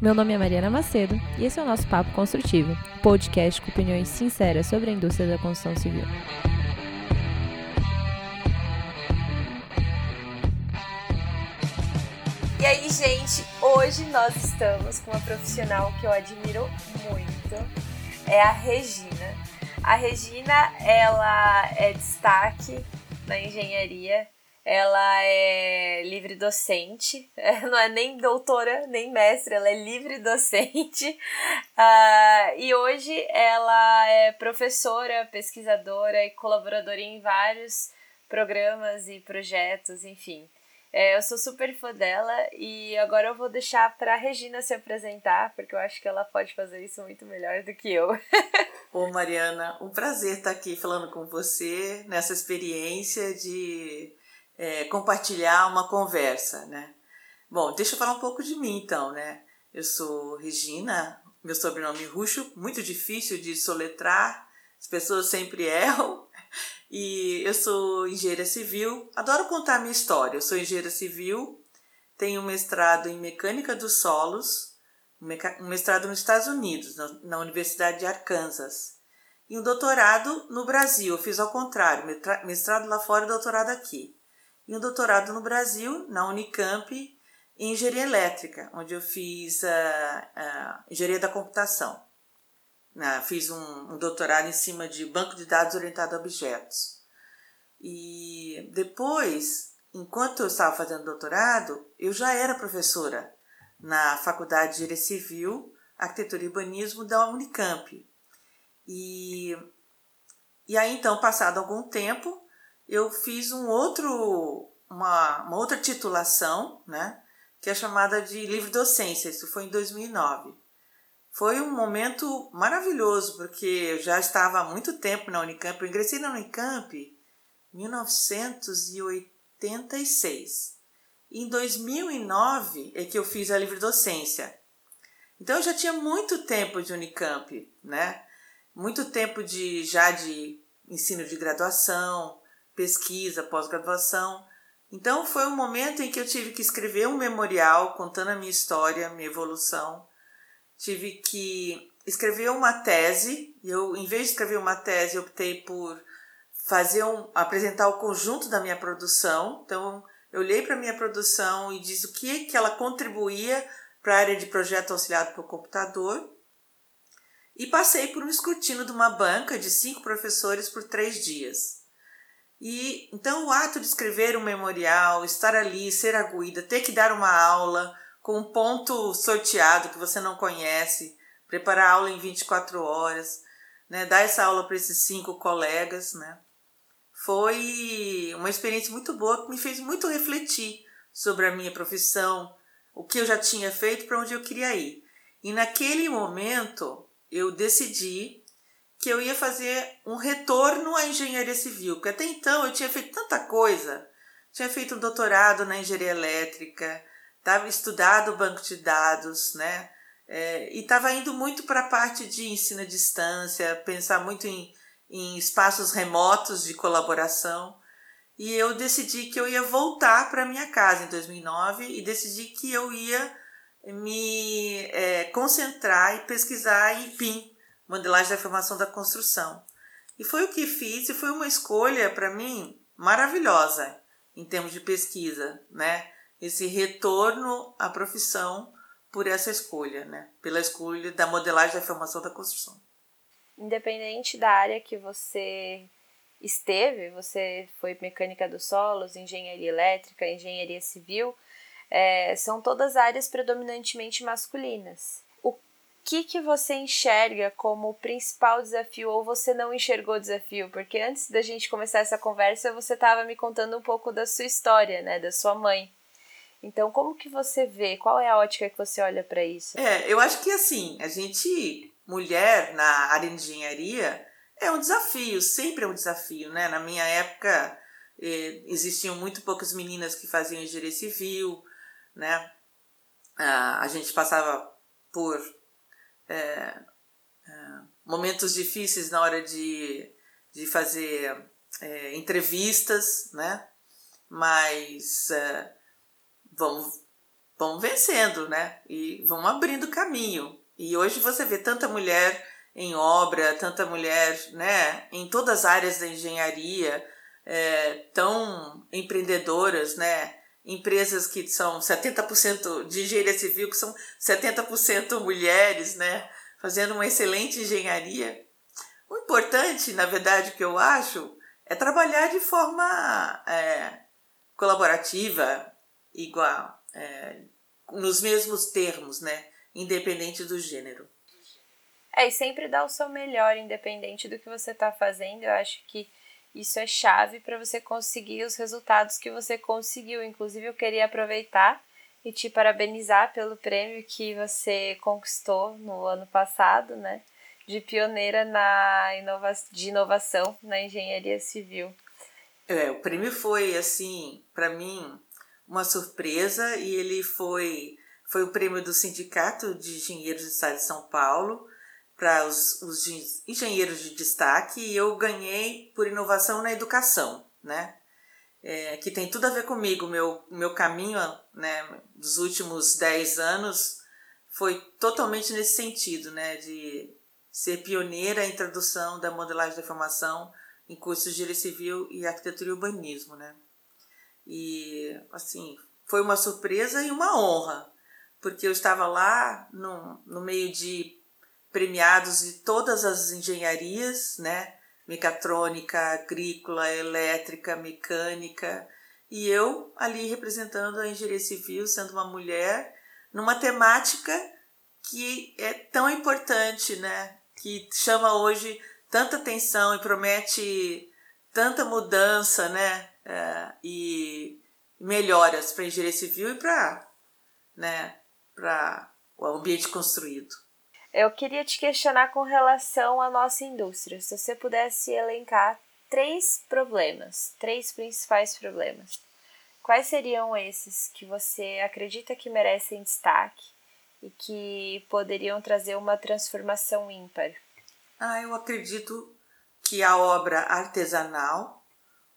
Meu nome é Mariana Macedo e esse é o nosso Papo Construtivo, podcast com opiniões sinceras sobre a indústria da construção civil. E aí, gente, hoje nós estamos com uma profissional que eu admiro muito, é a Regina. A Regina, ela é destaque na engenharia ela é livre docente, não é nem doutora nem mestre, ela é livre docente. Uh, e hoje ela é professora, pesquisadora e colaboradora em vários programas e projetos, enfim. É, eu sou super fã dela e agora eu vou deixar para Regina se apresentar, porque eu acho que ela pode fazer isso muito melhor do que eu. Ô Mariana, um prazer estar aqui falando com você nessa experiência de é, compartilhar uma conversa, né? Bom, deixa eu falar um pouco de mim então, né? Eu sou Regina, meu sobrenome Ruxo, muito difícil de soletrar, as pessoas sempre erram. E eu sou engenheira civil, adoro contar minha história. Eu sou engenheira civil, tenho um mestrado em mecânica dos solos, um mestrado nos Estados Unidos, na Universidade de Arkansas, e um doutorado no Brasil. Eu fiz ao contrário, mestrado lá fora e doutorado aqui e um doutorado no Brasil, na Unicamp, em engenharia elétrica, onde eu fiz a, a engenharia da computação. Na, fiz um, um, doutorado em cima de banco de dados orientado a objetos. E depois, enquanto eu estava fazendo doutorado, eu já era professora na Faculdade de Engenharia Civil, Arquitetura e Urbanismo da Unicamp. E, e aí, então, passado algum tempo, eu fiz um outro, uma, uma outra titulação, né? Que é chamada de livre docência. Isso foi em 2009. Foi um momento maravilhoso, porque eu já estava há muito tempo na Unicamp. Eu ingressei na Unicamp em 1986. Em 2009 é que eu fiz a livre docência. Então eu já tinha muito tempo de Unicamp, né? Muito tempo de já de ensino de graduação, pesquisa, pós-graduação. Então foi um momento em que eu tive que escrever um memorial contando a minha história, minha evolução. Tive que escrever uma tese. Eu, em vez de escrever uma tese, optei por fazer um, apresentar o conjunto da minha produção. Então eu olhei para a minha produção e disse o que que ela contribuía para a área de projeto auxiliado por computador. E passei por um escrutínio de uma banca de cinco professores por três dias. E então o ato de escrever um memorial, estar ali, ser aguida, ter que dar uma aula com um ponto sorteado que você não conhece, preparar a aula em 24 horas, né, dar essa aula para esses cinco colegas, né, foi uma experiência muito boa que me fez muito refletir sobre a minha profissão, o que eu já tinha feito, para onde eu queria ir. E naquele momento eu decidi que eu ia fazer um retorno à engenharia civil, porque até então eu tinha feito tanta coisa. Tinha feito um doutorado na engenharia elétrica, estava estudado banco de dados, né? É, e estava indo muito para a parte de ensino à distância, pensar muito em, em espaços remotos de colaboração. E eu decidi que eu ia voltar para minha casa em 2009 e decidi que eu ia me é, concentrar e pesquisar em PIN, modelagem da formação da construção. E foi o que fiz e foi uma escolha para mim maravilhosa em termos de pesquisa, né? Esse retorno à profissão por essa escolha, né? Pela escolha da modelagem da formação da construção. Independente da área que você esteve, você foi mecânica dos solos, engenharia elétrica, engenharia civil, é, são todas áreas predominantemente masculinas que, que você enxerga como o principal desafio ou você não enxergou desafio? Porque antes da gente começar essa conversa, você estava me contando um pouco da sua história, né, da sua mãe. Então, como que você vê? Qual é a ótica que você olha para isso? É, eu acho que assim, a gente, mulher na área de engenharia, é um desafio, sempre é um desafio, né? Na minha época, eh, existiam muito poucas meninas que faziam engenharia civil, né? Ah, a gente passava por é, é, momentos difíceis na hora de, de fazer é, entrevistas, né? Mas é, vamos, vão vencendo, né? E vão abrindo caminho. E hoje você vê tanta mulher em obra, tanta mulher, né, em todas as áreas da engenharia, é, tão empreendedoras, né? Empresas que são 70% de engenharia civil, que são 70% mulheres, né? Fazendo uma excelente engenharia. O importante, na verdade, que eu acho, é trabalhar de forma é, colaborativa, igual, é, nos mesmos termos, né? Independente do gênero. É, e sempre dar o seu melhor, independente do que você está fazendo. Eu acho que isso é chave para você conseguir os resultados que você conseguiu. Inclusive, eu queria aproveitar e te parabenizar pelo prêmio que você conquistou no ano passado, né? De pioneira na inova de inovação na engenharia civil. É, o prêmio foi, assim, para mim, uma surpresa e ele foi, foi o prêmio do Sindicato de Engenheiros do Estado de São Paulo para os, os engenheiros de destaque e eu ganhei por inovação na educação, né? É, que tem tudo a ver comigo. Meu, meu caminho né, dos últimos 10 anos foi totalmente nesse sentido, né? De ser pioneira em introdução da modelagem da formação em cursos de engenharia civil e arquitetura e urbanismo, né? E, assim, foi uma surpresa e uma honra, porque eu estava lá no, no meio de premiados de todas as engenharias, né? Mecatrônica, agrícola, elétrica, mecânica, e eu ali representando a engenharia civil, sendo uma mulher, numa temática que é tão importante, né? Que chama hoje tanta atenção e promete tanta mudança, né? É, e melhoras para a engenharia civil e para né, o ambiente construído. Eu queria te questionar com relação à nossa indústria. Se você pudesse elencar três problemas, três principais problemas, quais seriam esses que você acredita que merecem destaque e que poderiam trazer uma transformação ímpar? Ah, eu acredito que a obra artesanal,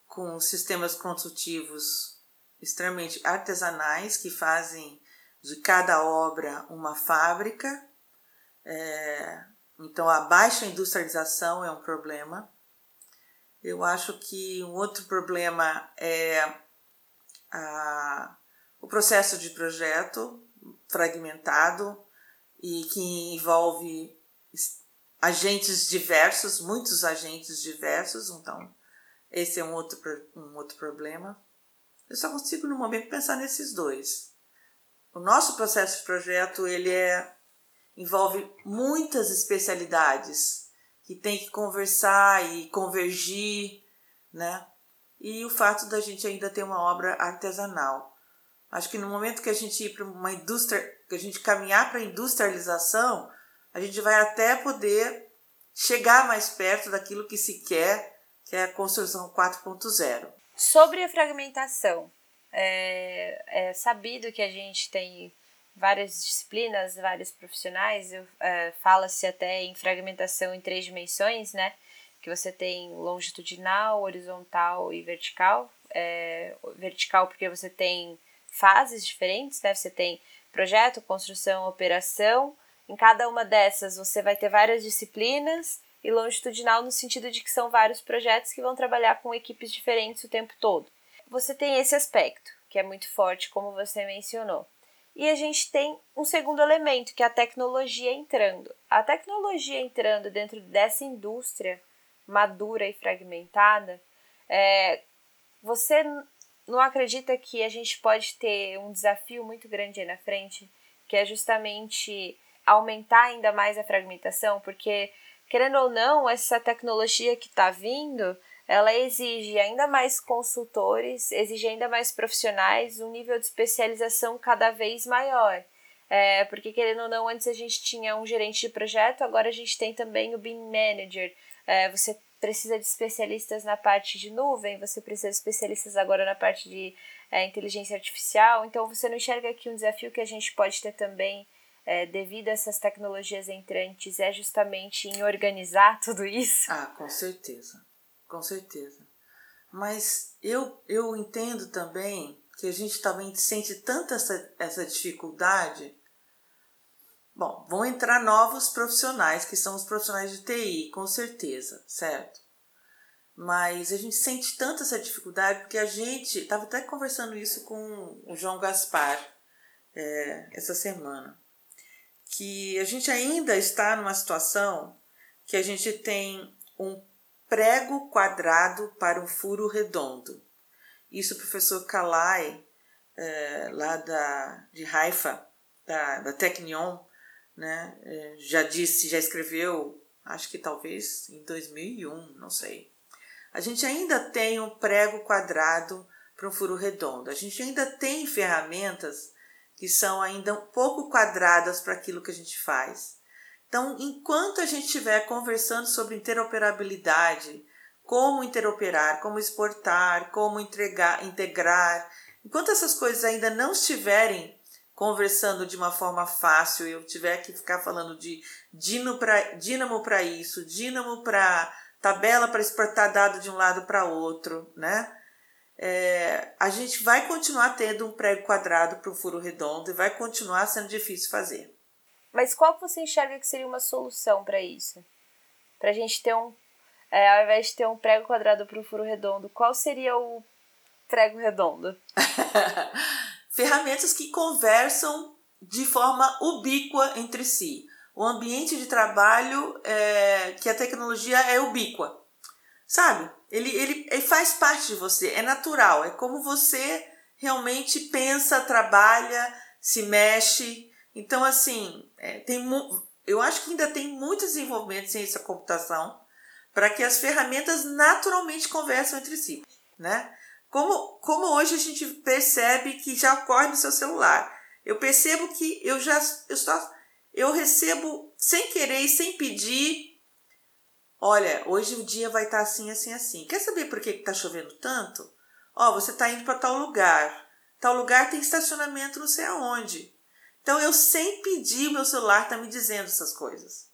com sistemas construtivos extremamente artesanais, que fazem de cada obra uma fábrica, é, então, a baixa industrialização é um problema. Eu acho que um outro problema é a, o processo de projeto fragmentado e que envolve agentes diversos, muitos agentes diversos. Então, esse é um outro, um outro problema. Eu só consigo, no momento, pensar nesses dois. O nosso processo de projeto ele é envolve muitas especialidades que tem que conversar e convergir, né? E o fato da gente ainda ter uma obra artesanal. Acho que no momento que a gente ir para uma indústria, que a gente caminhar para a industrialização, a gente vai até poder chegar mais perto daquilo que se quer, que é a construção 4.0. Sobre a fragmentação, é, é sabido que a gente tem várias disciplinas, vários profissionais, é, fala-se até em fragmentação em três dimensões, né? Que você tem longitudinal, horizontal e vertical. É, vertical porque você tem fases diferentes, né? Você tem projeto, construção, operação. Em cada uma dessas você vai ter várias disciplinas e longitudinal no sentido de que são vários projetos que vão trabalhar com equipes diferentes o tempo todo. Você tem esse aspecto, que é muito forte, como você mencionou. E a gente tem um segundo elemento, que é a tecnologia entrando. A tecnologia entrando dentro dessa indústria madura e fragmentada, é, você não acredita que a gente pode ter um desafio muito grande aí na frente, que é justamente aumentar ainda mais a fragmentação? Porque, querendo ou não, essa tecnologia que está vindo ela exige ainda mais consultores, exige ainda mais profissionais, um nível de especialização cada vez maior. É, porque, querendo ou não, antes a gente tinha um gerente de projeto, agora a gente tem também o BIM Manager. É, você precisa de especialistas na parte de nuvem, você precisa de especialistas agora na parte de é, inteligência artificial. Então, você não enxerga aqui um desafio que a gente pode ter também é, devido a essas tecnologias entrantes é justamente em organizar tudo isso? Ah, com certeza com certeza. Mas eu, eu entendo também que a gente também sente tanta essa, essa dificuldade? Bom, vão entrar novos profissionais, que são os profissionais de TI, com certeza, certo? Mas a gente sente tanto essa dificuldade porque a gente estava até conversando isso com o João Gaspar é, essa semana, que a gente ainda está numa situação que a gente tem um prego quadrado para um furo redondo. Isso o professor Kalai, é, lá da, de Haifa, da, da Technion, né, é, já disse, já escreveu, acho que talvez em 2001, não sei. A gente ainda tem um prego quadrado para um furo redondo. A gente ainda tem ferramentas que são ainda um pouco quadradas para aquilo que a gente faz. Então, enquanto a gente estiver conversando sobre interoperabilidade, como interoperar, como exportar, como entregar, integrar, enquanto essas coisas ainda não estiverem conversando de uma forma fácil, eu tiver que ficar falando de dínamo para isso, dínamo para tabela para exportar dado de um lado para outro, né? É, a gente vai continuar tendo um prego quadrado para o furo redondo e vai continuar sendo difícil fazer. Mas qual você enxerga que seria uma solução para isso? Para a gente ter um, é, ao invés de ter um prego quadrado para o furo redondo, qual seria o prego redondo? Ferramentas que conversam de forma ubíqua entre si. O ambiente de trabalho é, que a tecnologia é ubíqua. Sabe? Ele, ele, ele faz parte de você, é natural, é como você realmente pensa, trabalha, se mexe. Então, assim, é, tem, eu acho que ainda tem muito desenvolvimento em ciência da computação para que as ferramentas naturalmente conversam entre si, né? Como, como hoje a gente percebe que já ocorre no seu celular. Eu percebo que eu já eu, só, eu recebo sem querer e sem pedir Olha, hoje o dia vai estar tá assim, assim, assim. Quer saber por que está chovendo tanto? Ó, oh, você está indo para tal lugar. Tal lugar tem estacionamento não sei aonde. Então eu sem pedir, meu celular está me dizendo essas coisas.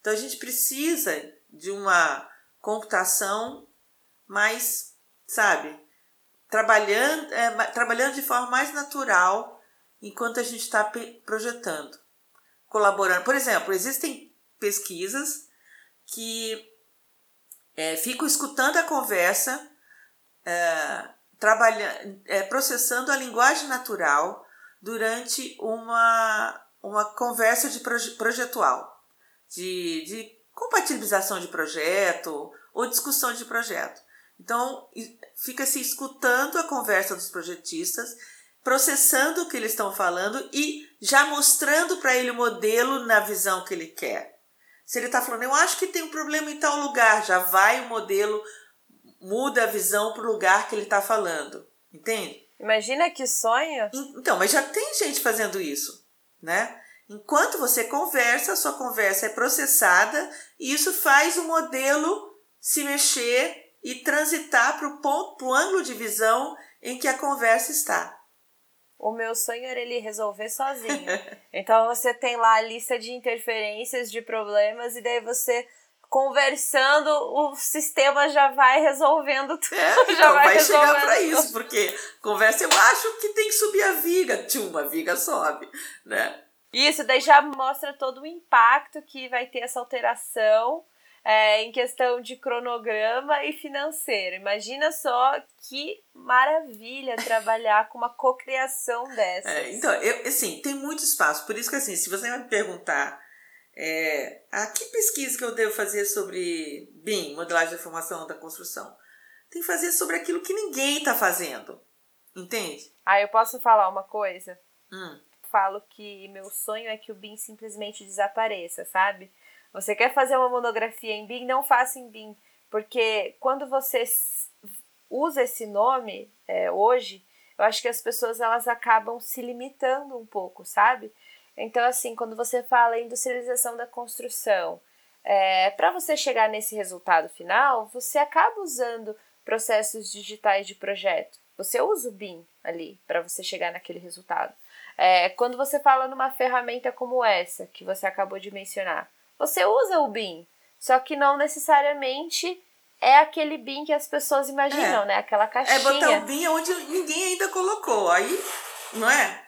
Então a gente precisa de uma computação mais, sabe, trabalhando, é, trabalhando de forma mais natural enquanto a gente está projetando, colaborando. Por exemplo, existem pesquisas que é, ficam escutando a conversa, é, trabalhando, é, processando a linguagem natural durante uma, uma conversa de proje projetual, de, de compatibilização de projeto ou discussão de projeto. Então, fica se escutando a conversa dos projetistas, processando o que eles estão falando e já mostrando para ele o modelo na visão que ele quer. Se ele está falando, eu acho que tem um problema em tal lugar, já vai o modelo, muda a visão para o lugar que ele está falando. Entende? Imagina que sonho. Então, mas já tem gente fazendo isso, né? Enquanto você conversa, a sua conversa é processada e isso faz o modelo se mexer e transitar para o ponto, para o ângulo de visão em que a conversa está o meu sonho era ele resolver sozinho. então você tem lá a lista de interferências, de problemas, e daí você conversando, o sistema já vai resolvendo tudo. É, então vai, vai chegar para isso, porque conversa, eu acho que tem que subir a viga. Tchum, a viga sobe, né? Isso, daí já mostra todo o impacto que vai ter essa alteração é, em questão de cronograma e financeiro. Imagina só que maravilha trabalhar com uma cocriação dessa. É, então, eu, assim, tem muito espaço. Por isso que, assim, se você vai me perguntar é, a que pesquisa que eu devo fazer sobre BIM, modelagem de informação da construção, tem que fazer sobre aquilo que ninguém está fazendo. Entende? Ah, eu posso falar uma coisa? Hum. Falo que meu sonho é que o BIM simplesmente desapareça, sabe? Você quer fazer uma monografia em BIM? Não faça em BIM, porque quando você usa esse nome é, hoje, eu acho que as pessoas elas acabam se limitando um pouco, sabe? Então, assim, quando você fala em industrialização da construção, é, para você chegar nesse resultado final, você acaba usando processos digitais de projeto. Você usa o BIM ali para você chegar naquele resultado. É, quando você fala numa ferramenta como essa, que você acabou de mencionar, você usa o BIM, só que não necessariamente é aquele BIM que as pessoas imaginam, é. né? Aquela caixinha. É botar o BIM onde ninguém ainda colocou. Aí, não é?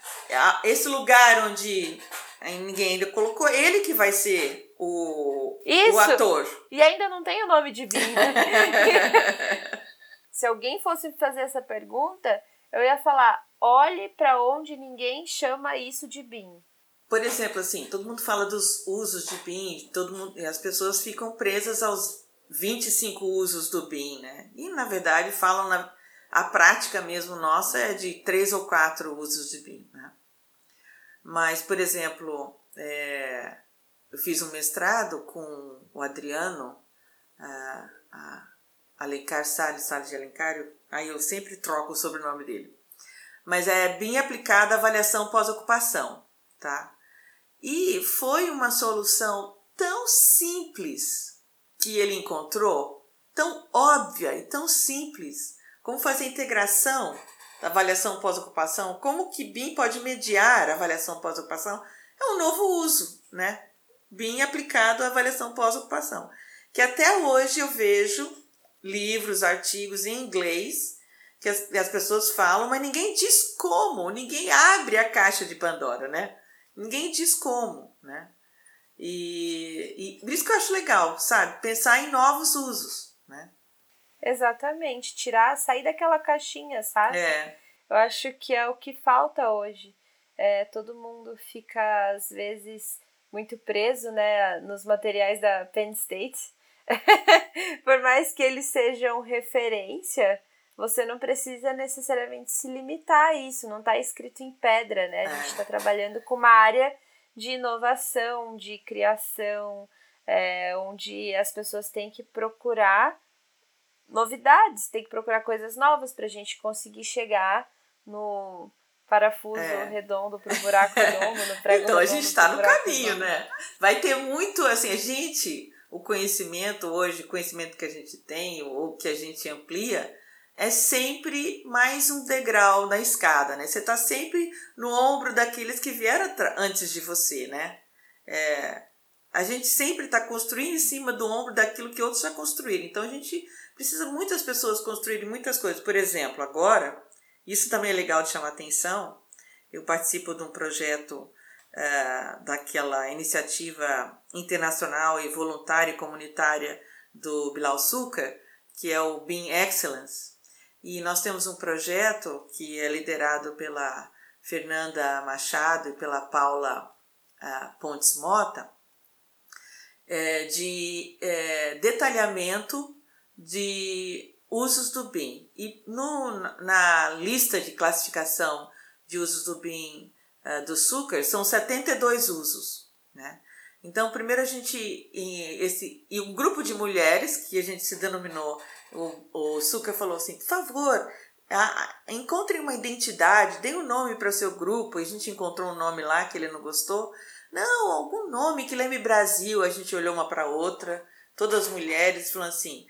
Esse lugar onde ninguém ainda colocou, ele que vai ser o, Isso. o ator. E ainda não tem o nome de BIM, né? Se alguém fosse fazer essa pergunta, eu ia falar: olhe para onde ninguém chama isso de BIM. Por exemplo, assim, todo mundo fala dos usos de BIM, todo mundo, as pessoas ficam presas aos 25 usos do BIM, né? E na verdade falam na a prática mesmo nossa é de três ou quatro usos de BIM, né? Mas, por exemplo, é, eu fiz um mestrado com o Adriano, a, a Alencar Salles, Salles de Alencar, aí eu sempre troco o sobrenome dele. Mas é bem aplicada a avaliação pós-ocupação, tá? E foi uma solução tão simples que ele encontrou, tão óbvia e tão simples, como fazer a integração avaliação pós-ocupação, como que BIM pode mediar a avaliação pós-ocupação, é um novo uso, né? BIM aplicado à avaliação pós-ocupação. Que até hoje eu vejo livros, artigos em inglês que as, as pessoas falam, mas ninguém diz como, ninguém abre a caixa de Pandora, né? Ninguém diz como, né? E, e por isso que eu acho legal, sabe? Pensar em novos usos? Exatamente, tirar, sair daquela caixinha, sabe? É. Eu acho que é o que falta hoje. É, todo mundo fica, às vezes, muito preso né, nos materiais da Penn State. Por mais que eles sejam referência, você não precisa necessariamente se limitar a isso, não está escrito em pedra, né? A gente está é. trabalhando com uma área de inovação, de criação, é, onde as pessoas têm que procurar novidades, tem que procurar coisas novas para a gente conseguir chegar no parafuso é. redondo pro buraco redondo, no prego Então a gente está no caminho, redondo. né? Vai ter muito, assim, a gente, o conhecimento hoje, o conhecimento que a gente tem, ou que a gente amplia, é sempre mais um degrau na escada, né? Você está sempre no ombro daqueles que vieram antes de você, né? É, a gente sempre está construindo em cima do ombro daquilo que outros já construíram. Então a gente precisa muitas pessoas construírem muitas coisas. Por exemplo, agora, isso também é legal de chamar atenção. Eu participo de um projeto uh, daquela iniciativa internacional e voluntária e comunitária do Bilal Suka, que é o Being Excellence. E nós temos um projeto que é liderado pela Fernanda Machado e pela Paula uh, Pontes Mota, é, de é, detalhamento de usos do BIM. E no, na lista de classificação de usos do BIM uh, do Sucre são 72 usos. Né? Então, primeiro a gente, esse, e um grupo de mulheres que a gente se denominou, o, o Sucre falou assim, por favor, encontrem uma identidade, deem um nome para o seu grupo, a gente encontrou um nome lá que ele não gostou. Não, algum nome que lembre Brasil, a gente olhou uma para outra, todas as mulheres, falando assim,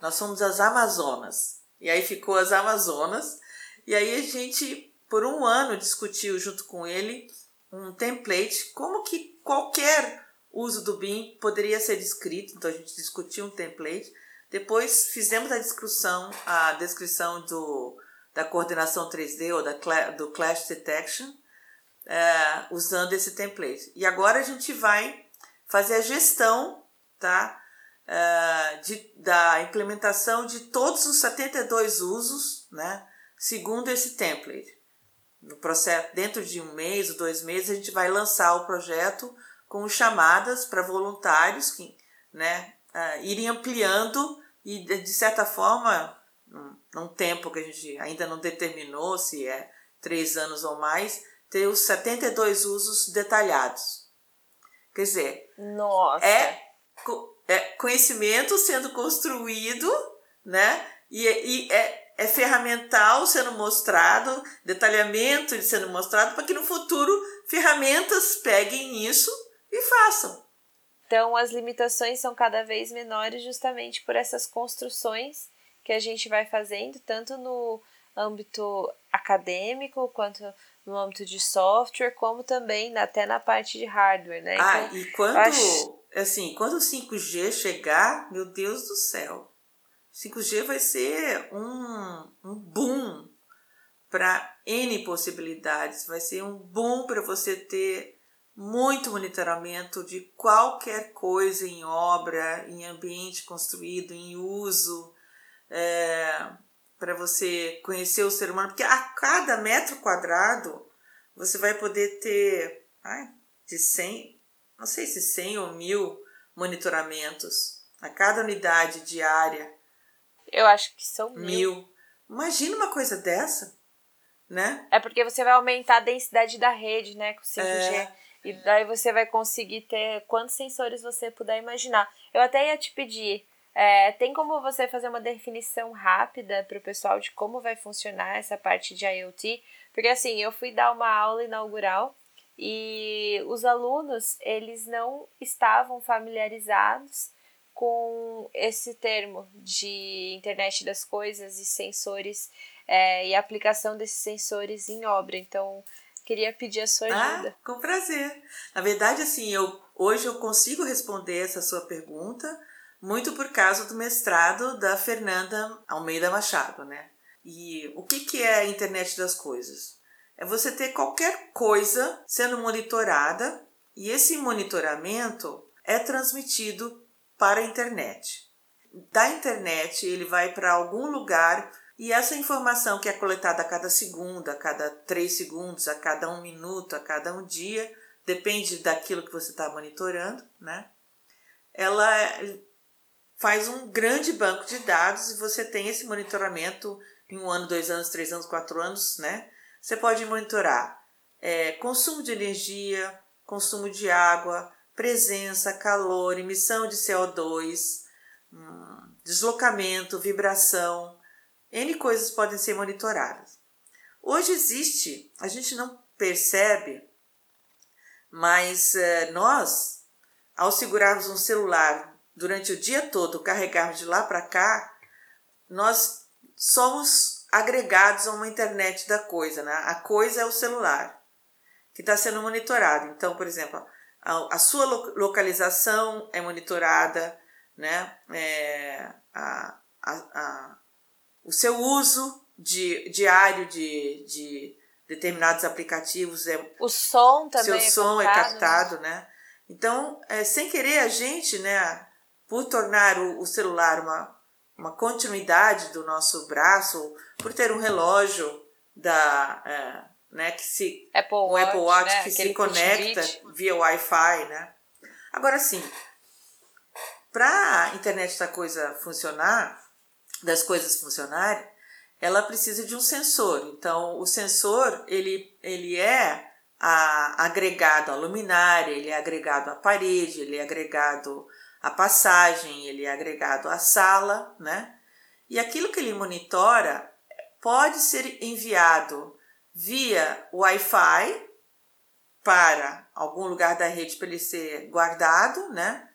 nós somos as Amazonas. E aí ficou as Amazonas. E aí a gente, por um ano, discutiu junto com ele um template, como que qualquer uso do BIM poderia ser descrito. Então a gente discutiu um template. Depois fizemos a discussão, a descrição do, da coordenação 3D ou da, do Clash Detection, é, usando esse template. E agora a gente vai fazer a gestão tá, uh, de, da implementação de todos os 72 usos, né, segundo esse template. No processo, dentro de um mês ou dois meses, a gente vai lançar o projeto com chamadas para voluntários que né, uh, irem ampliando e, de certa forma, num, num tempo que a gente ainda não determinou se é três anos ou mais, ter os 72 usos detalhados. Quer dizer, Nossa. é é, conhecimento sendo construído, né? E, e é, é ferramental sendo mostrado, detalhamento sendo mostrado, para que no futuro ferramentas peguem isso e façam. Então, as limitações são cada vez menores justamente por essas construções que a gente vai fazendo, tanto no âmbito acadêmico quanto no âmbito de software, como também até na parte de hardware, né? Ah, então, e quando acho assim, quando o 5G chegar, meu Deus do céu, 5G vai ser um, um boom para N possibilidades, vai ser um boom para você ter muito monitoramento de qualquer coisa em obra, em ambiente construído, em uso, é, para você conhecer o ser humano, porque a cada metro quadrado você vai poder ter ai, de 100, não sei se 100 ou mil monitoramentos a cada unidade diária. Eu acho que são mil. mil. Imagina uma coisa dessa, né? É porque você vai aumentar a densidade da rede, né, com 5G. É. E daí você vai conseguir ter quantos sensores você puder imaginar. Eu até ia te pedir, é, tem como você fazer uma definição rápida para o pessoal de como vai funcionar essa parte de IoT? Porque assim, eu fui dar uma aula inaugural e os alunos, eles não estavam familiarizados com esse termo de internet das coisas e sensores é, e aplicação desses sensores em obra. Então, queria pedir a sua ah, ajuda. Ah, com prazer. Na verdade, assim, eu hoje eu consigo responder essa sua pergunta muito por causa do mestrado da Fernanda Almeida Machado, né? E o que, que é a internet das coisas? É você ter qualquer coisa sendo monitorada e esse monitoramento é transmitido para a internet. Da internet, ele vai para algum lugar e essa informação que é coletada a cada segundo, a cada três segundos, a cada um minuto, a cada um dia, depende daquilo que você está monitorando, né? Ela faz um grande banco de dados e você tem esse monitoramento em um ano, dois anos, três anos, quatro anos, né? Você pode monitorar é, consumo de energia, consumo de água, presença, calor, emissão de CO2, hum, deslocamento, vibração, N coisas podem ser monitoradas. Hoje existe, a gente não percebe, mas uh, nós, ao segurarmos um celular durante o dia todo, carregarmos de lá para cá, nós somos agregados a uma internet da coisa. Né? A coisa é o celular, que está sendo monitorado. Então, por exemplo, a, a sua localização é monitorada, né? É, a, a, a o seu uso de, diário de, de determinados aplicativos é o som também seu é som captado, é captado né? né? então é, sem querer a gente né por tornar o, o, celular uma, uma continuidade do nosso braço por ter um relógio da é, né que se Apple um Watch, Apple Watch né? que se conecta via Wi-Fi né agora sim para a internet da coisa funcionar das coisas funcionarem, ela precisa de um sensor. Então, o sensor ele, ele é a, agregado à luminária, ele é agregado à parede, ele é agregado à passagem, ele é agregado à sala, né? E aquilo que ele monitora pode ser enviado via Wi-Fi para algum lugar da rede para ele ser guardado, né?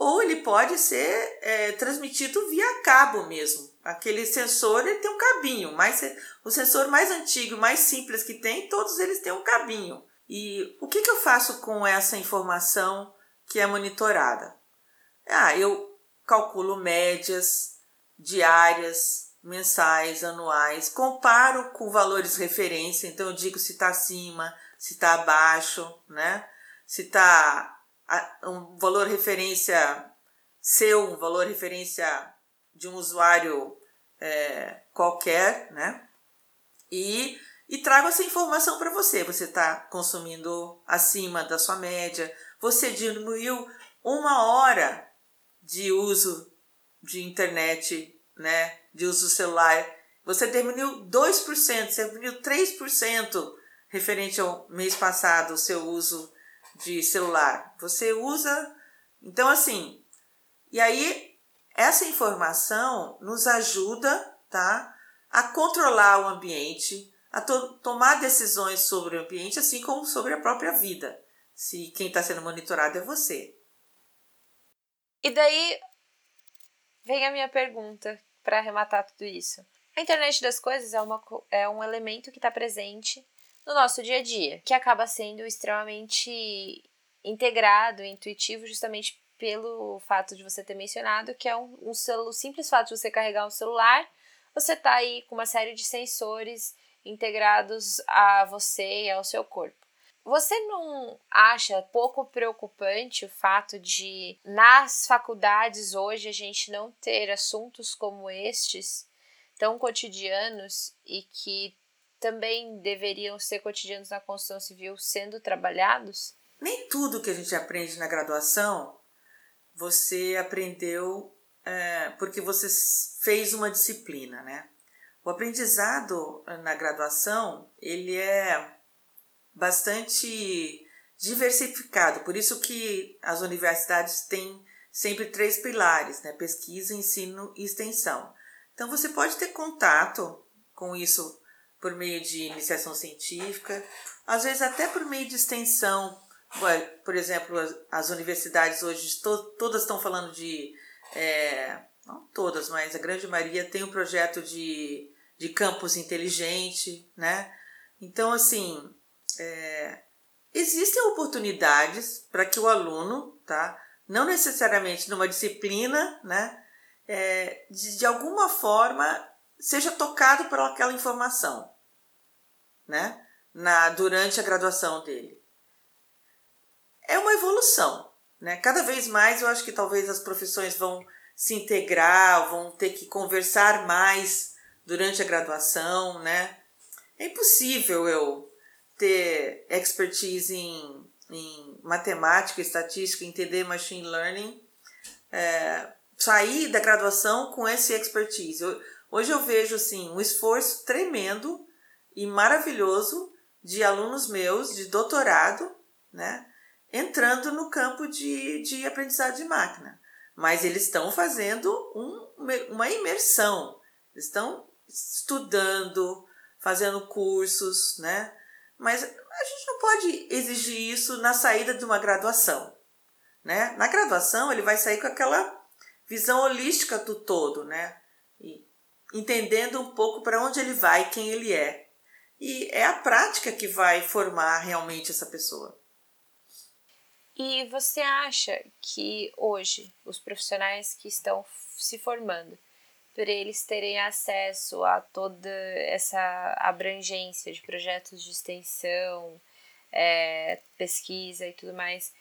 ou ele pode ser é, transmitido via cabo mesmo. Aquele sensor ele tem um cabinho, mas o sensor mais antigo, mais simples que tem, todos eles têm um cabinho. E o que, que eu faço com essa informação que é monitorada? Ah, eu calculo médias diárias, mensais, anuais, comparo com valores referência, então eu digo se está acima, se está abaixo, né? Se está um valor referência seu, um valor referência de um usuário é, qualquer, né? E, e trago essa informação para você. Você está consumindo acima da sua média, você diminuiu uma hora de uso de internet, né? De uso celular. Você diminuiu 2%, você diminuiu 3% referente ao mês passado, o seu uso de celular. Você usa. Então, assim, e aí essa informação nos ajuda, tá? A controlar o ambiente, a to tomar decisões sobre o ambiente, assim como sobre a própria vida. Se quem está sendo monitorado é você. E daí vem a minha pergunta para arrematar tudo isso. A internet das coisas é, uma, é um elemento que está presente no nosso dia a dia, que acaba sendo extremamente integrado, intuitivo, justamente pelo fato de você ter mencionado que é um, um celu, simples fato de você carregar um celular, você está aí com uma série de sensores integrados a você e ao seu corpo. Você não acha pouco preocupante o fato de nas faculdades hoje a gente não ter assuntos como estes tão cotidianos e que também deveriam ser cotidianos na construção civil sendo trabalhados? Nem tudo que a gente aprende na graduação você aprendeu é, porque você fez uma disciplina, né? O aprendizado na graduação ele é bastante diversificado, por isso que as universidades têm sempre três pilares, né? Pesquisa, ensino e extensão. Então você pode ter contato com isso por meio de iniciação científica, às vezes até por meio de extensão. Por exemplo, as universidades hoje to todas estão falando de. É, não todas, mas a grande maioria tem um projeto de, de campus inteligente, né? Então, assim, é, existem oportunidades para que o aluno, tá? Não necessariamente numa disciplina, né? é, de, de alguma forma seja tocado por aquela informação, né? Na, durante a graduação dele. É uma evolução, né? Cada vez mais eu acho que talvez as profissões vão se integrar, vão ter que conversar mais durante a graduação, né? É impossível eu ter expertise em, em matemática, estatística, entender machine learning, é, sair da graduação com esse expertise. Eu, hoje eu vejo assim um esforço tremendo e maravilhoso de alunos meus de doutorado, né, entrando no campo de, de aprendizado de máquina. Mas eles estão fazendo um, uma imersão, eles estão estudando, fazendo cursos, né? Mas a gente não pode exigir isso na saída de uma graduação, né? Na graduação ele vai sair com aquela visão holística do todo, né? E entendendo um pouco para onde ele vai, quem ele é. E é a prática que vai formar realmente essa pessoa. E você acha que hoje os profissionais que estão se formando, eles terem acesso a toda essa abrangência de projetos de extensão, é, pesquisa e tudo mais,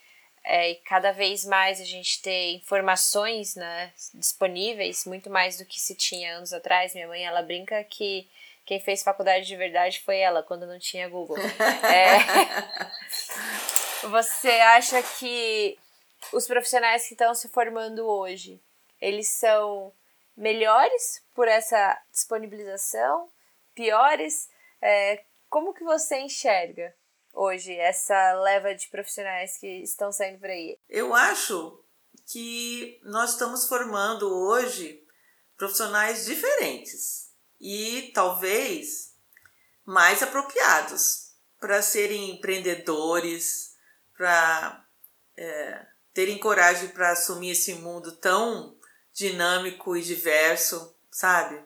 é, e cada vez mais a gente ter informações né, disponíveis, muito mais do que se tinha anos atrás. Minha mãe, ela brinca que quem fez faculdade de verdade foi ela, quando não tinha Google. é, você acha que os profissionais que estão se formando hoje, eles são melhores por essa disponibilização? Piores? É, como que você enxerga? hoje, essa leva de profissionais que estão saindo por aí? Eu acho que nós estamos formando hoje profissionais diferentes e talvez mais apropriados para serem empreendedores, para é, terem coragem para assumir esse mundo tão dinâmico e diverso, sabe?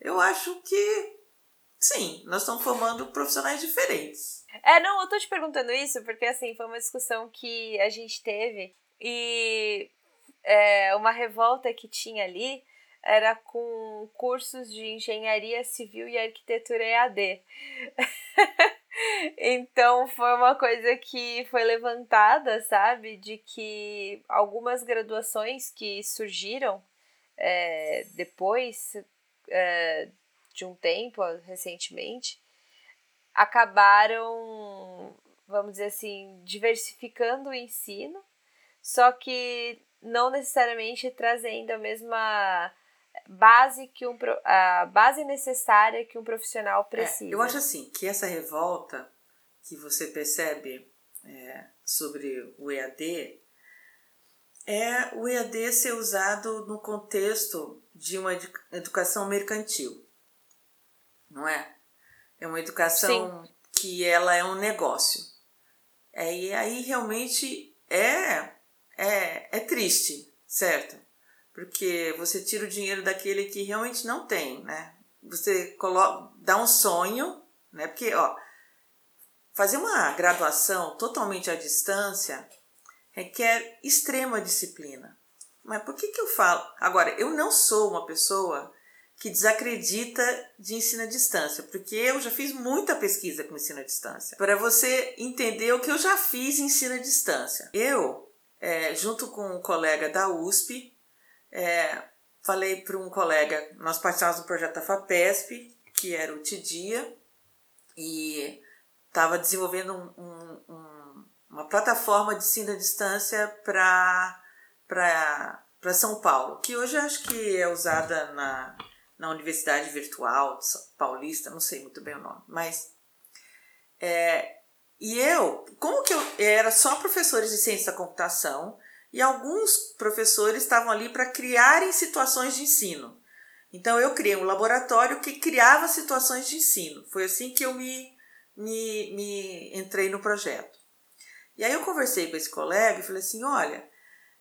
Eu acho que sim, nós estamos formando profissionais diferentes. É, não, eu tô te perguntando isso porque, assim, foi uma discussão que a gente teve e é, uma revolta que tinha ali era com cursos de engenharia civil e arquitetura EAD. então foi uma coisa que foi levantada, sabe? De que algumas graduações que surgiram é, depois é, de um tempo, recentemente, acabaram, vamos dizer assim, diversificando o ensino, só que não necessariamente trazendo a mesma base que um a base necessária que um profissional precisa. É, eu acho assim que essa revolta que você percebe é, sobre o EAD é o EAD ser usado no contexto de uma educação mercantil, não é? É uma educação Sim. que ela é um negócio. É, e aí realmente é, é, é triste, certo? Porque você tira o dinheiro daquele que realmente não tem, né? Você coloca, dá um sonho, né? Porque, ó, fazer uma graduação totalmente à distância requer extrema disciplina. Mas por que, que eu falo? Agora, eu não sou uma pessoa que desacredita de ensino à distância, porque eu já fiz muita pesquisa com ensino à distância. Para você entender o que eu já fiz em ensino à distância. Eu, é, junto com um colega da USP, é, falei para um colega, nós participávamos do projeto da FAPESP, que era o TIDIA, e estava desenvolvendo um, um, um, uma plataforma de ensino à distância para São Paulo, que hoje acho que é usada na, na Universidade Virtual Paulista, não sei muito bem o nome, mas. É, e eu, como que eu era só professores de ciência da computação e alguns professores estavam ali para criarem situações de ensino. Então eu criei um laboratório que criava situações de ensino. Foi assim que eu me, me, me entrei no projeto. E aí eu conversei com esse colega e falei assim, olha,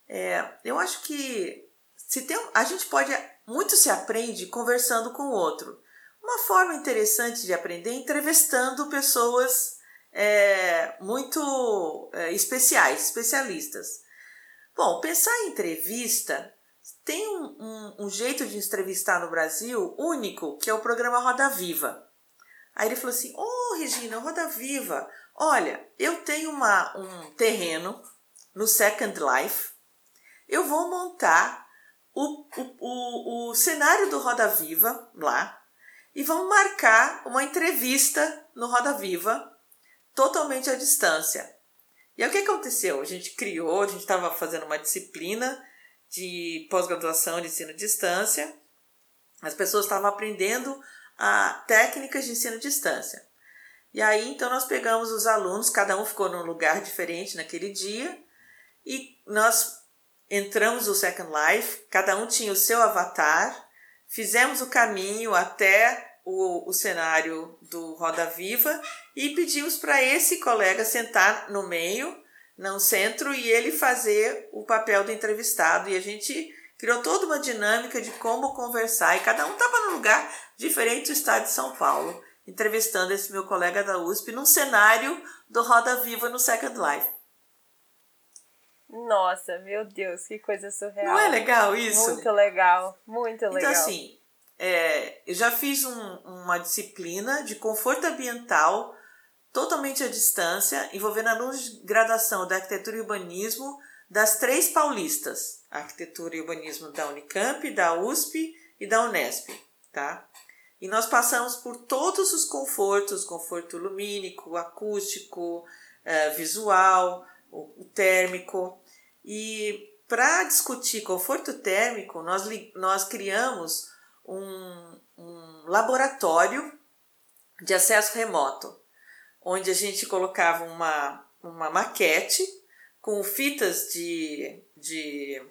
é, eu acho que se tem, a gente pode muito se aprende conversando com o outro. Uma forma interessante de aprender é entrevistando pessoas é, muito é, especiais, especialistas. Bom, pensar em entrevista tem um, um, um, jeito de entrevistar no Brasil único, que é o programa Roda Viva. Aí ele falou assim: Ô oh, Regina, Roda Viva, olha, eu tenho uma, um terreno no Second Life, eu vou montar o, o, o, o cenário do Roda Viva lá e vamos marcar uma entrevista no Roda Viva totalmente à distância. E aí o que aconteceu? A gente criou, a gente estava fazendo uma disciplina de pós-graduação de ensino à distância. As pessoas estavam aprendendo a técnicas de ensino à distância. E aí então nós pegamos os alunos, cada um ficou num lugar diferente naquele dia, e nós entramos no Second Life, cada um tinha o seu avatar, fizemos o caminho até o, o cenário do Roda Viva e pedimos para esse colega sentar no meio, no centro, e ele fazer o papel do entrevistado. E a gente criou toda uma dinâmica de como conversar, e cada um estava num lugar diferente do estado de São Paulo, entrevistando esse meu colega da USP num cenário do Roda Viva no Second Life. Nossa, meu Deus, que coisa surreal. Não é legal isso? Muito legal, muito então, legal. Então, assim, é, eu já fiz um, uma disciplina de conforto ambiental totalmente à distância, envolvendo alunos de graduação da arquitetura e urbanismo das três paulistas, arquitetura e urbanismo da Unicamp, da USP e da Unesp, tá? E nós passamos por todos os confortos, conforto lumínico, acústico, é, visual, o térmico. E para discutir conforto térmico, nós, nós criamos um, um laboratório de acesso remoto, onde a gente colocava uma, uma maquete com fitas de, de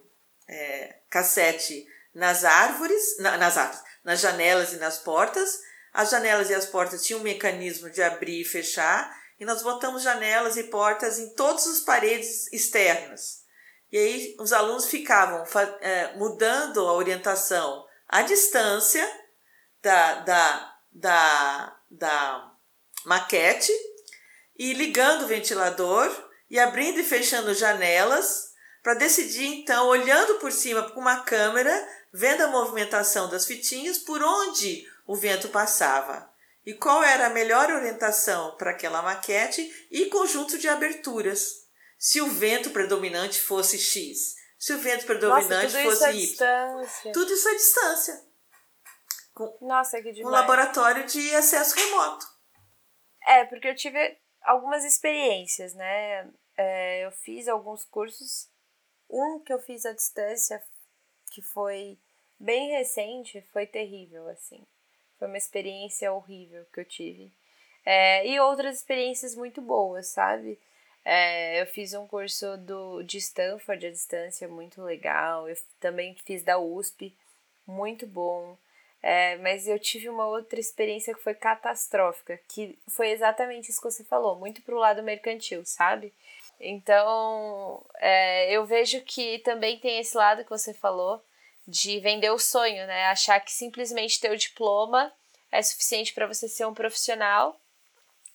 é, cassete nas árvores, na, nas árvores, nas janelas e nas portas. As janelas e as portas tinham um mecanismo de abrir e fechar, e nós botamos janelas e portas em todas as paredes externas. E aí os alunos ficavam é, mudando a orientação à distância da, da, da, da maquete e ligando o ventilador e abrindo e fechando janelas para decidir então, olhando por cima com uma câmera, vendo a movimentação das fitinhas, por onde o vento passava e qual era a melhor orientação para aquela maquete e conjunto de aberturas. Se o vento predominante fosse X, se o vento predominante Nossa, fosse Y. Distância. Tudo isso à distância. Com Nossa, que demais. Um laboratório de acesso remoto. É, porque eu tive algumas experiências, né? É, eu fiz alguns cursos. Um que eu fiz à distância, que foi bem recente, foi terrível, assim. Foi uma experiência horrível que eu tive. É, e outras experiências muito boas, sabe? É, eu fiz um curso do, de Stanford à distância, muito legal. Eu também fiz da USP, muito bom. É, mas eu tive uma outra experiência que foi catastrófica, que foi exatamente isso que você falou, muito pro lado mercantil, sabe? Então, é, eu vejo que também tem esse lado que você falou, de vender o sonho, né? Achar que simplesmente ter o diploma é suficiente para você ser um profissional,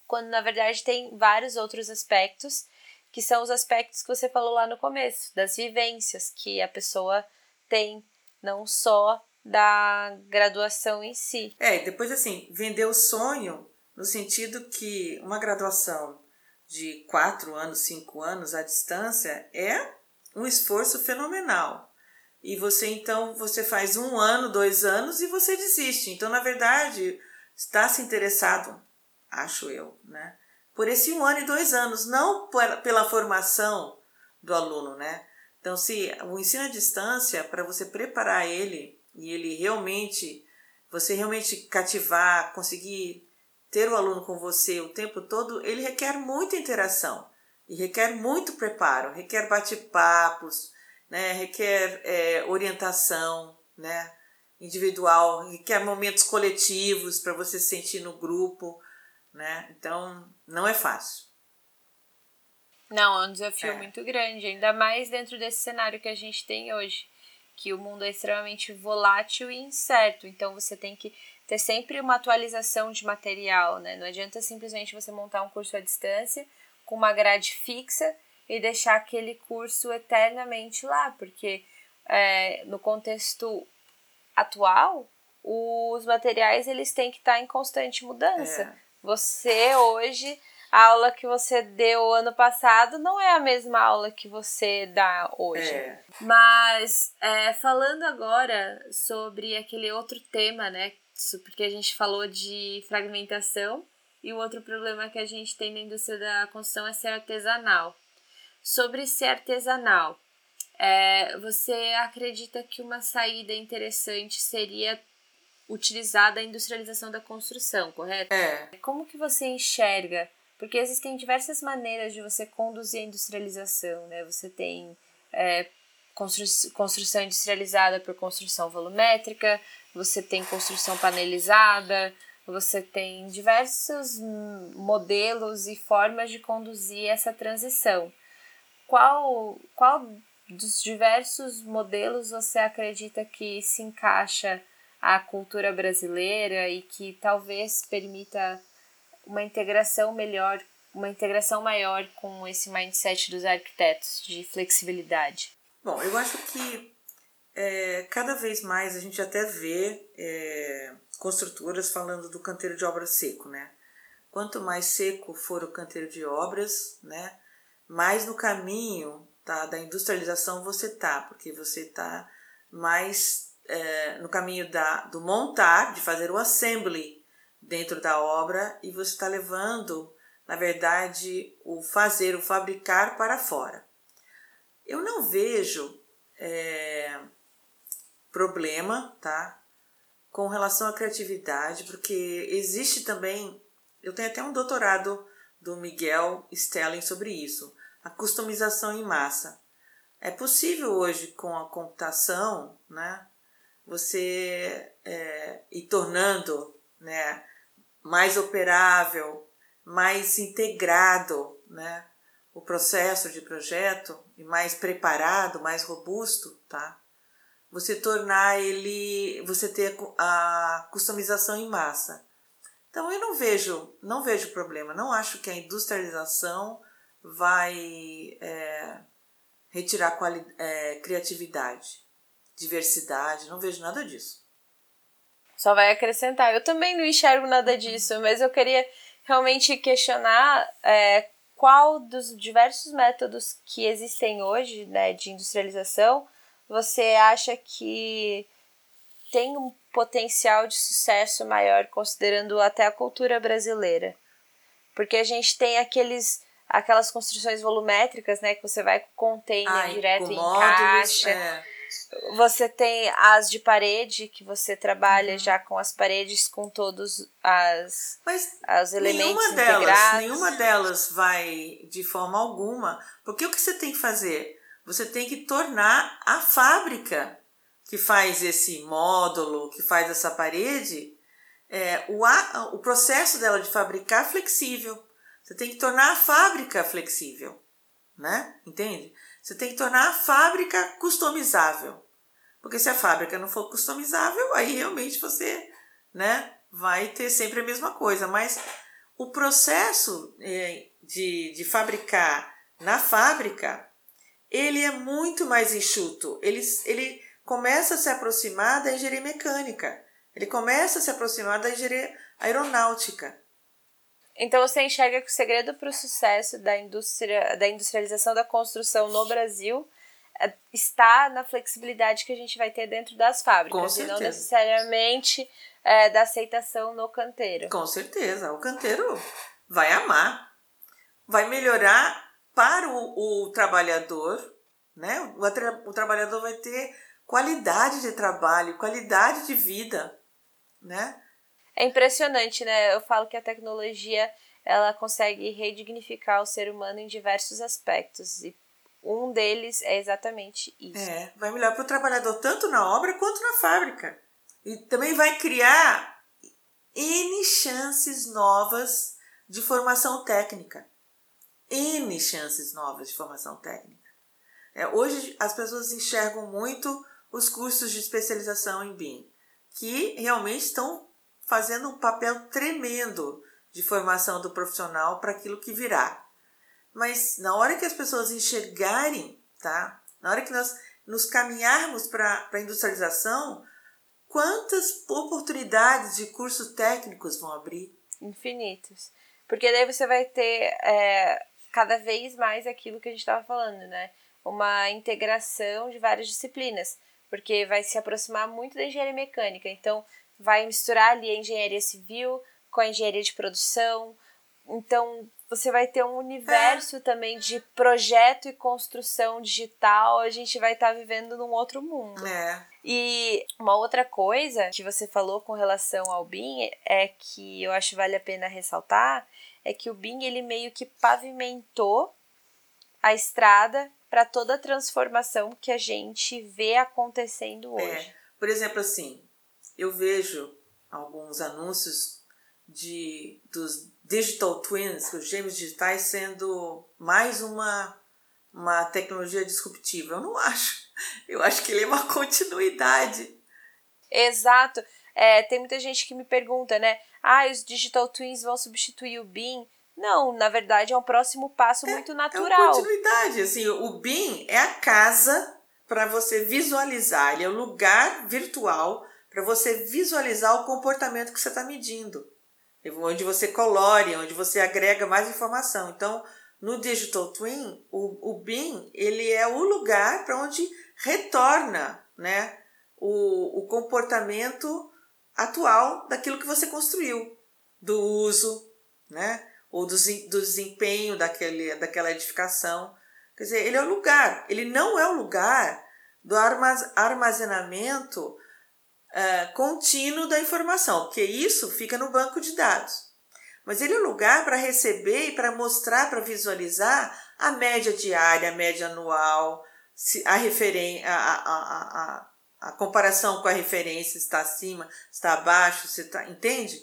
quando na verdade tem vários outros aspectos que são os aspectos que você falou lá no começo, das vivências que a pessoa tem, não só da graduação em si. É, depois assim, vender o sonho no sentido que uma graduação de quatro anos, cinco anos à distância é um esforço fenomenal. E você então você faz um ano, dois anos e você desiste. Então, na verdade, está se interessado, acho eu, né? Por esse um ano e dois anos, não pela formação do aluno, né? Então, se o ensino à distância, para você preparar ele e ele realmente, você realmente cativar, conseguir ter o aluno com você o tempo todo, ele requer muita interação e requer muito preparo, requer bate-papos, né? requer é, orientação né? individual, requer momentos coletivos para você se sentir no grupo. Né? Então, não é fácil. Não, é um desafio é. muito grande, ainda mais dentro desse cenário que a gente tem hoje, que o mundo é extremamente volátil e incerto. Então, você tem que ter sempre uma atualização de material, né? Não adianta simplesmente você montar um curso à distância com uma grade fixa e deixar aquele curso eternamente lá, porque é, no contexto atual, os materiais eles têm que estar em constante mudança. É. Você hoje, a aula que você deu ano passado não é a mesma aula que você dá hoje. É. Mas é, falando agora sobre aquele outro tema, né? Porque a gente falou de fragmentação e o outro problema que a gente tem na indústria da construção é ser artesanal. Sobre ser artesanal, é, você acredita que uma saída interessante seria utilizar a industrialização da construção, correto? É. Como que você enxerga? Porque existem diversas maneiras de você conduzir a industrialização, né? Você tem é, constru construção industrializada por construção volumétrica, você tem construção panelizada, você tem diversos modelos e formas de conduzir essa transição. Qual, qual dos diversos modelos você acredita que se encaixa à cultura brasileira e que talvez permita uma integração melhor, uma integração maior com esse mindset dos arquitetos de flexibilidade? Bom, eu acho que é, cada vez mais a gente até vê é, construtoras falando do canteiro de obra seco, né? Quanto mais seco for o canteiro de obras, né, mais no caminho tá, da industrialização você tá, porque você tá mais é, no caminho da, do montar, de fazer o assembly dentro da obra e você está levando, na verdade, o fazer, o fabricar para fora. Eu não vejo é, problema, tá? com relação à criatividade, porque existe também, eu tenho até um doutorado do Miguel Stelling sobre isso, a customização em massa. É possível hoje com a computação, né, você é, ir tornando né, mais operável, mais integrado né, o processo de projeto e mais preparado, mais robusto, tá? você tornar ele, você ter a customização em massa. Então eu não vejo, não vejo problema. Não acho que a industrialização vai é, retirar quali, é, criatividade, diversidade. Não vejo nada disso. Só vai acrescentar. Eu também não enxergo nada disso, mas eu queria realmente questionar é, qual dos diversos métodos que existem hoje, né, de industrialização você acha que tem um potencial de sucesso maior considerando até a cultura brasileira? Porque a gente tem aqueles aquelas construções volumétricas, né, que você vai com container Ai, direto e encaixa. É. Você tem as de parede, que você trabalha uhum. já com as paredes com todos as, Mas as elementos nenhuma integrados. Delas, nenhuma delas vai de forma alguma, porque o que você tem que fazer? você tem que tornar a fábrica que faz esse módulo, que faz essa parede, é, o, a, o processo dela de fabricar flexível. Você tem que tornar a fábrica flexível, né? Entende? Você tem que tornar a fábrica customizável. Porque se a fábrica não for customizável, aí realmente você, né, vai ter sempre a mesma coisa. Mas o processo é, de, de fabricar Na fábrica, ele é muito mais enxuto. Ele, ele começa a se aproximar da engenharia mecânica. Ele começa a se aproximar da engenharia aeronáutica. Então você enxerga que o segredo para o sucesso da indústria, da industrialização da construção no Brasil é, está na flexibilidade que a gente vai ter dentro das fábricas e não necessariamente é, da aceitação no canteiro. Com certeza, o canteiro vai amar, vai melhorar para o, o trabalhador, né? O, o trabalhador vai ter qualidade de trabalho, qualidade de vida, né? É impressionante, né? Eu falo que a tecnologia ela consegue redignificar o ser humano em diversos aspectos e um deles é exatamente isso. É, vai melhorar para o trabalhador tanto na obra quanto na fábrica. E também vai criar N chances novas de formação técnica. N chances novas de formação técnica. É, hoje as pessoas enxergam muito os cursos de especialização em BIM, que realmente estão fazendo um papel tremendo de formação do profissional para aquilo que virá. Mas na hora que as pessoas enxergarem, tá? Na hora que nós nos caminharmos para a industrialização, quantas oportunidades de cursos técnicos vão abrir? Infinitos. Porque daí você vai ter é, cada vez mais aquilo que a gente estava falando, né? Uma integração de várias disciplinas, porque vai se aproximar muito da engenharia mecânica. Então, vai misturar ali a engenharia civil com a engenharia de produção. Então, você vai ter um universo é. também de projeto e construção digital. A gente vai estar tá vivendo num outro mundo. É. E uma outra coisa que você falou com relação ao BIM é que eu acho vale a pena ressaltar é que o BIM ele meio que pavimentou a estrada para toda a transformação que a gente vê acontecendo é. hoje. É. Por exemplo, assim, eu vejo alguns anúncios de dos digital twins, os gêmeos digitais sendo mais uma uma tecnologia disruptiva. Eu não acho. Eu acho que ele é uma continuidade. Exato. É, tem muita gente que me pergunta, né? Ah, os digital twins vão substituir o BIM? Não, na verdade é um próximo passo é, muito natural. É uma continuidade. Assim, o BIM é a casa para você visualizar, ele é o lugar virtual para você visualizar o comportamento que você está medindo, onde você colore, onde você agrega mais informação. Então, no Digital Twin, o, o BIM ele é o lugar para onde retorna né, o, o comportamento atual daquilo que você construiu, do uso, né, ou do, do desempenho daquele, daquela edificação. Quer dizer, ele é o lugar, ele não é o lugar do armazenamento uh, contínuo da informação, porque isso fica no banco de dados. Mas ele é o lugar para receber e para mostrar, para visualizar a média diária, a média anual, a, referen a, a, a, a, comparação com a referência está acima, está abaixo, se está, entende?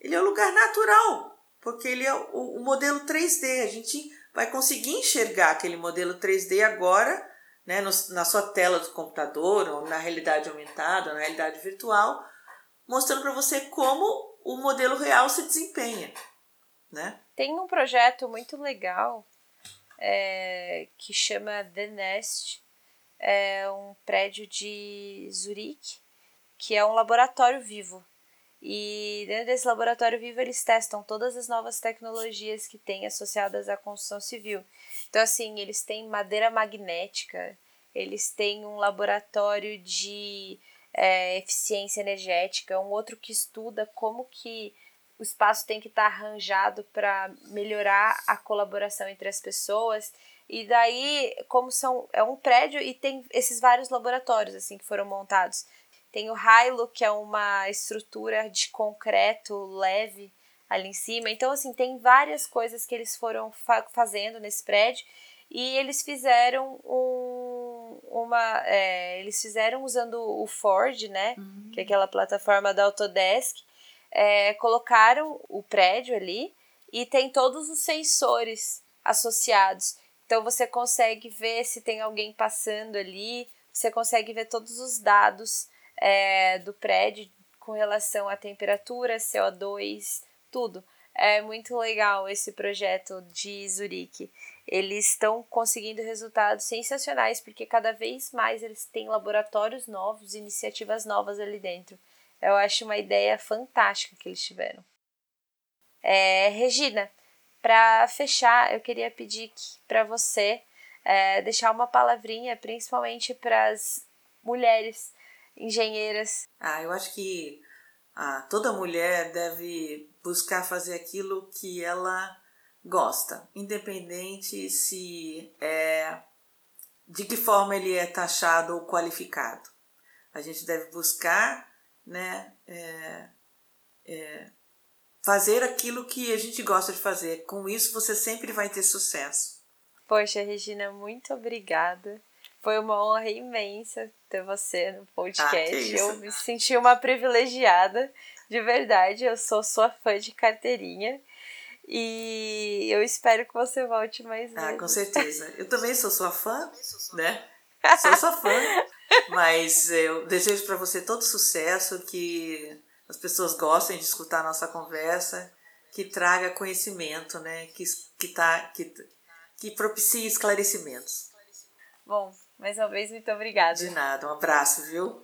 Ele é o lugar natural, porque ele é o, o modelo 3D. A gente vai conseguir enxergar aquele modelo 3D agora né, no, na sua tela do computador, ou na realidade aumentada, ou na realidade virtual, mostrando para você como o modelo real se desempenha. Né? Tem um projeto muito legal é, que chama The Nest, é um prédio de Zurique, que é um laboratório vivo. E dentro desse laboratório vivo eles testam todas as novas tecnologias que tem associadas à construção civil. Então, assim, eles têm madeira magnética, eles têm um laboratório de é, eficiência energética, um outro que estuda como que o espaço tem que estar tá arranjado para melhorar a colaboração entre as pessoas. E daí, como são é um prédio e tem esses vários laboratórios assim que foram montados. Tem o Hilo, que é uma estrutura de concreto leve ali em cima. Então, assim, tem várias coisas que eles foram fa fazendo nesse prédio e eles fizeram um, uma. É, eles fizeram usando o Ford, né? Uhum. Que é aquela plataforma da Autodesk. É, colocaram o prédio ali e tem todos os sensores associados. Então você consegue ver se tem alguém passando ali, você consegue ver todos os dados é, do prédio com relação à temperatura, CO2, tudo. É muito legal esse projeto de Zurique. Eles estão conseguindo resultados sensacionais porque cada vez mais eles têm laboratórios novos, iniciativas novas ali dentro. Eu acho uma ideia fantástica que eles tiveram. É, Regina, para fechar, eu queria pedir para você é, deixar uma palavrinha, principalmente para as mulheres engenheiras. Ah, eu acho que ah, toda mulher deve buscar fazer aquilo que ela gosta, independente se é de que forma ele é taxado ou qualificado. A gente deve buscar, né, é, é, fazer aquilo que a gente gosta de fazer. Com isso, você sempre vai ter sucesso. Poxa, Regina, muito obrigada. Foi uma honra imensa ter você no podcast. Ah, eu me senti uma privilegiada, de verdade. Eu sou sua fã de carteirinha. E eu espero que você volte mais vezes. Ah, com certeza. Eu também sou sua fã, né? Sou sua fã. Mas eu desejo para você todo sucesso, que as pessoas gostem de escutar a nossa conversa, que traga conhecimento, né? Que, que, tá, que, que propicie esclarecimentos. Bom, mais uma vez, muito obrigada. De nada, um abraço, viu?